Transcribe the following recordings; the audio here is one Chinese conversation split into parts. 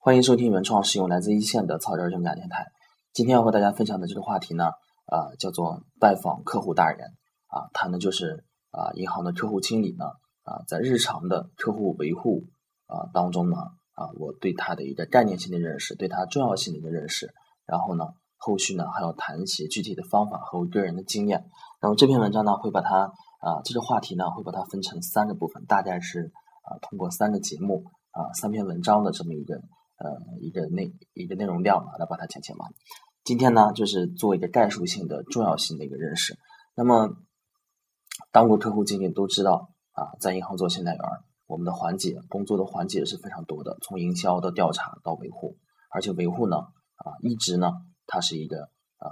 欢迎收听原创使用来自一线的草根人感电台。今天要和大家分享的这个话题呢，啊，叫做拜访客户大人啊，谈的就是啊，银行的客户经理呢，啊，在日常的客户维护啊当中呢，啊，我对他的一个概念性的认识，对他重要性的一个认识，然后呢，后续呢还要谈一些具体的方法和我个人的经验。那么这篇文章呢，会把它啊，这个话题呢，会把它分成三个部分，大概是啊，通过三个节目啊，三篇文章的这么一个。呃，一个内一个内容量嘛，来把它讲讲完。今天呢，就是做一个概述性的重要性的一个认识。那么，当过客户经理都知道啊，在银行做信贷员，我们的环节工作的环节是非常多的，从营销到调查到维护，而且维护呢啊，一直呢它是一个呃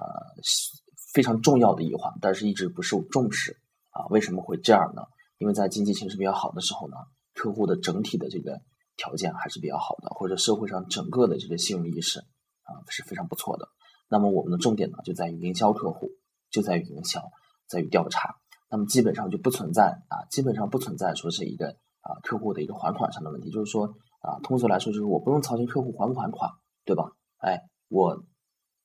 非常重要的一环，但是一直不受重视啊。为什么会这样呢？因为在经济形势比较好的时候呢，客户的整体的这个。条件还是比较好的，或者社会上整个的这个信用意识啊是非常不错的。那么我们的重点呢就在于营销客户，就在于营销，在于调查。那么基本上就不存在啊，基本上不存在说是一个啊客户的一个还款上的问题。就是说啊，通俗来说就是我不用操心客户还不还款，对吧？哎，我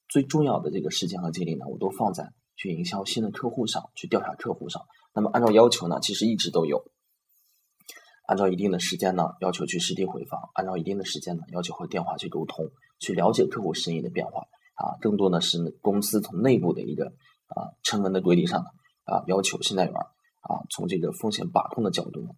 最重要的这个时间和精力呢，我都放在去营销新的客户上，去调查客户上。那么按照要求呢，其实一直都有。按照一定的时间呢，要求去实地回访；按照一定的时间呢，要求和电话去沟通，去了解客户生意的变化。啊，更多呢是公司从内部的一个啊成文的规定上呢，啊要求信贷员啊从这个风险把控的角度呢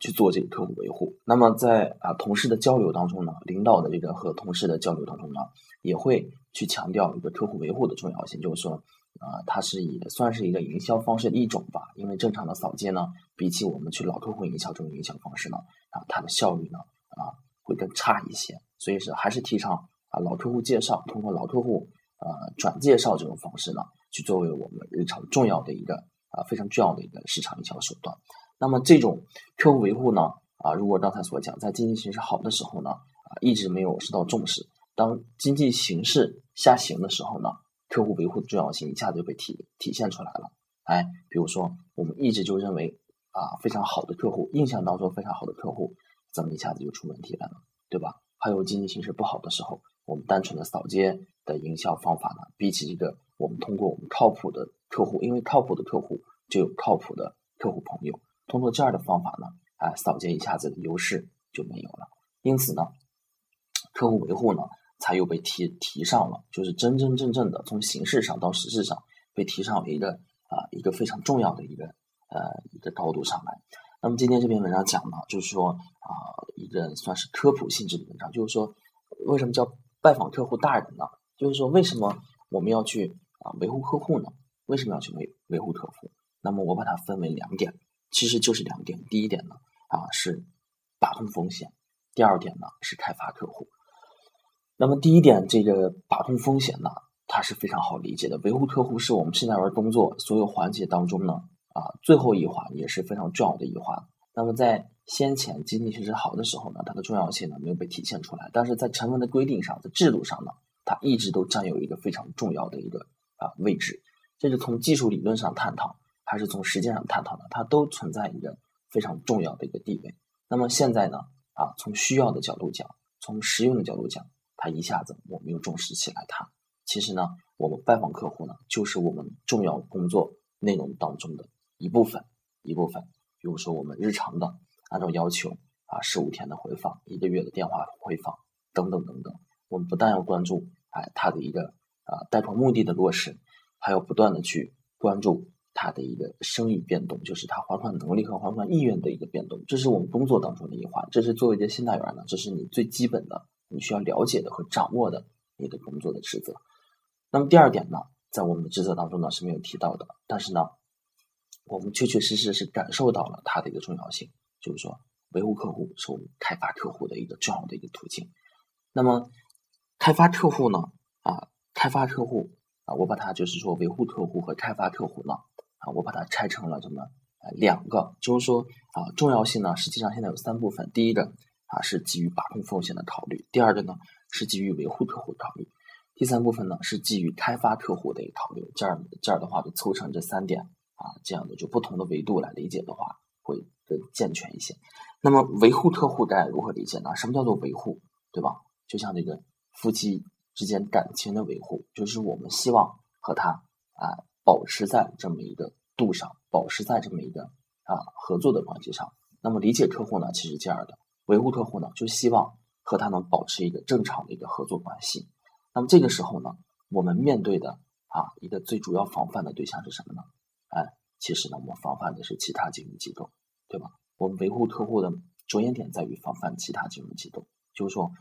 去做这个客户维护。那么在啊同事的交流当中呢，领导的这个和同事的交流当中呢，也会去强调一个客户维护的重要性，就是说。啊，它是也算是一个营销方式的一种吧，因为正常的扫街呢，比起我们去老客户营销这种营销方式呢，啊，它的效率呢，啊，会更差一些。所以是还是提倡啊，老客户介绍，通过老客户呃转介绍这种方式呢，去作为我们日常重要的一个啊非常重要的一个市场营销手段。那么这种客户维护呢，啊，如果刚才所讲，在经济形势好的时候呢，啊，一直没有受到重视，当经济形势下行的时候呢。客户维护的重要性一下子就被体体现出来了，哎，比如说我们一直就认为啊非常好的客户，印象当中非常好的客户，怎么一下子就出问题了呢？对吧？还有经济形势不好的时候，我们单纯的扫街的营销方法呢，比起这个我们通过我们靠谱的客户，因为靠谱的客户就有靠谱的客户朋友，通过这样的方法呢，啊，扫街一下子的优势就没有了。因此呢，客户维护呢。才又被提提上了，就是真真正正的从形式上到实质上被提上了一个啊一个非常重要的一个呃一个高度上来。那么今天这篇文章讲呢，就是说啊一个算是科普性质的文章，就是说为什么叫拜访客户大人呢？就是说为什么我们要去啊维护客户呢？为什么要去维维护客户？那么我把它分为两点，其实就是两点。第一点呢啊是把控风险，第二点呢是开发客户。那么第一点，这个把控风险呢，它是非常好理解的。维护客户是我们信贷员工作所有环节当中呢，啊，最后一环也是非常重要的一环。那么在先前经济形势好的时候呢，它的重要性呢没有被体现出来，但是在成文的规定上，在制度上呢，它一直都占有一个非常重要的一个啊位置。这是从技术理论上探讨，还是从实践上探讨呢？它都存在一个非常重要的一个地位。那么现在呢，啊，从需要的角度讲，从实用的角度讲。它一下子我们又重视起来，它其实呢，我们拜访客户呢，就是我们重要工作内容当中的一部分，一部分。比如说我们日常的按照要求啊，十五天的回访，一个月的电话回访等等等等。我们不但要关注哎他的一个啊贷款目的的落实，还要不断的去关注他的一个生意变动，就是他还款能力和还款意愿的一个变动。这是我们工作当中的一环，这是作为一个信贷员呢，这是你最基本的。你需要了解的和掌握的你的工作的职责。那么第二点呢，在我们的职责当中呢是没有提到的，但是呢，我们确确实实是感受到了它的一个重要性，就是说维护客户是我们开发客户的一个重要的一个途径。那么开发客户呢，啊，开发客户啊，我把它就是说维护客户和开发客户呢，啊，我把它拆成了什么？两个，就是说啊，重要性呢，实际上现在有三部分。第一个。啊，是基于把控风险的考虑。第二个呢，是基于维护客户考虑。第三部分呢，是基于开发客户的一个考虑。这儿这儿的话，就凑成这三点啊，这样的就不同的维度来理解的话，会更健全一些。那么维护客户该如何理解呢？什么叫做维护？对吧？就像这个夫妻之间感情的维护，就是我们希望和他啊保持在这么一个度上，保持在这么一个啊合作的关系上。那么理解客户呢，其实这样的维护客户呢，就希望和他能保持一个正常的一个合作关系。那么这个时候呢，我们面对的啊一个最主要防范的对象是什么呢？哎，其实呢，我们防范的是其他金融机构，对吧？我们维护客户的着眼点在于防范其他金融机构，就是说，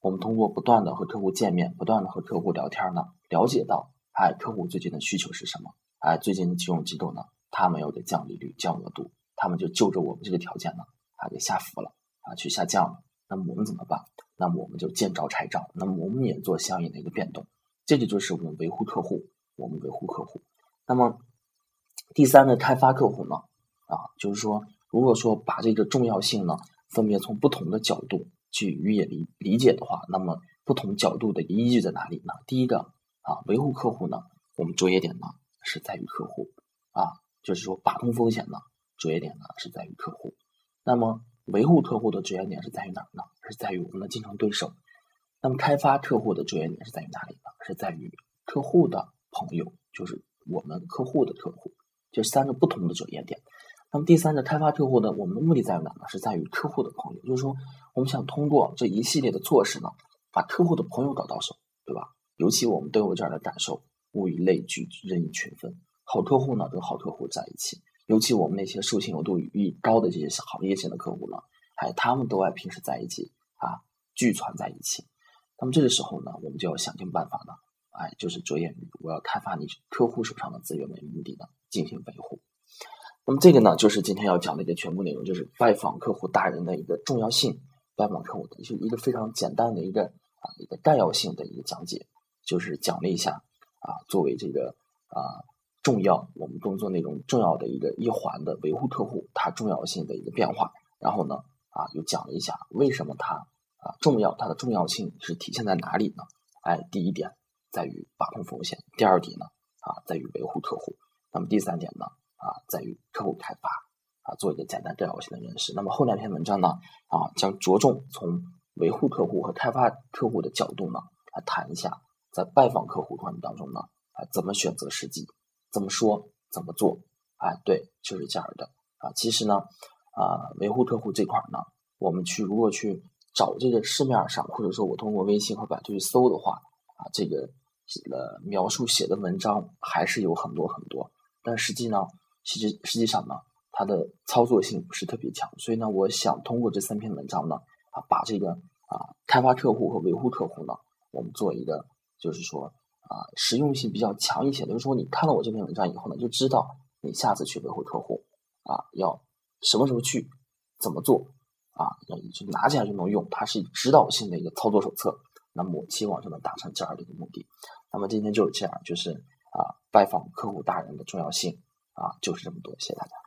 我们通过不断的和客户见面，不断的和客户聊天呢，了解到，哎，客户最近的需求是什么？哎，最近金融机构呢，他们要给降利率、降额度，他们就就着我们这个条件呢，啊，给下浮了，啊，去下降了。那么我们怎么办？那么我们就见招拆招，那么我们也做相应的一个变动。这个就是我们维护客户，我们维护客户。那么。第三个开发客户呢，啊，就是说，如果说把这个重要性呢，分别从不同的角度去予以理理解的话，那么不同角度的依据在哪里呢？第一个啊，维护客户呢，我们着眼点呢是在于客户啊，就是说把控风险呢，着眼点呢是在于客户。那么维护客户的着眼点是在于哪呢？是在于我们的竞争对手。那么开发客户的着眼点是在于哪里呢？是在于客户的朋友，就是我们客户的客户。这三个不同的着眼点，那么第三个开发客户呢？我们的目的在于哪呢？是在于客户的朋友，就是说我们想通过这一系列的措施呢，把客户的朋友搞到手，对吧？尤其我们都有这样的感受：物以类聚，人以群分。好客户呢，跟好客户在一起，尤其我们那些授信额度愈高的这些行业性的客户呢，哎，他们都爱平时在一起啊，聚团在一起。那么这个时候呢，我们就要想尽办法呢。哎，就是着眼于我要开发你客户手上的资源为目的的进行维护。那么这个呢，就是今天要讲的一个全部内容，就是拜访客户大人的一个重要性，拜访客户的就一个非常简单的一个啊一个概要性的一个讲解，就是讲了一下啊作为这个啊重要我们工作内容重要的一个一环的维护客户它重要性的一个变化。然后呢啊又讲了一下为什么它啊重要，它的重要性是体现在哪里呢？哎，第一点。在于把控风险，第二点呢啊，在于维护客户，那么第三点呢啊，在于客户开发啊，做一个简单重要性的认识。那么后两篇文章呢啊，将着重从维护客户和开发客户的角度呢来谈一下，在拜访客户过程当中呢啊，怎么选择时机，怎么说，怎么做，哎，对，就是这样的啊。其实呢啊，维护客户这块呢，我们去如果去找这个市面上，或者说我通过微信和百度去搜的话啊，这个。呃，描述写的文章还是有很多很多，但实际呢，实际实际上呢，它的操作性不是特别强，所以呢，我想通过这三篇文章呢，啊，把这个啊开发客户和维护客户呢，我们做一个就是说啊实用性比较强一些，就是说你看了我这篇文章以后呢，就知道你下次去维护客户啊要什么时候去，怎么做啊，要就拿起来就能用，它是指导性的一个操作手册。那么我期望就能达成这样的一个目的。那么今天就是这样，就是啊，拜访客户大人的重要性啊，就是这么多。谢谢大家。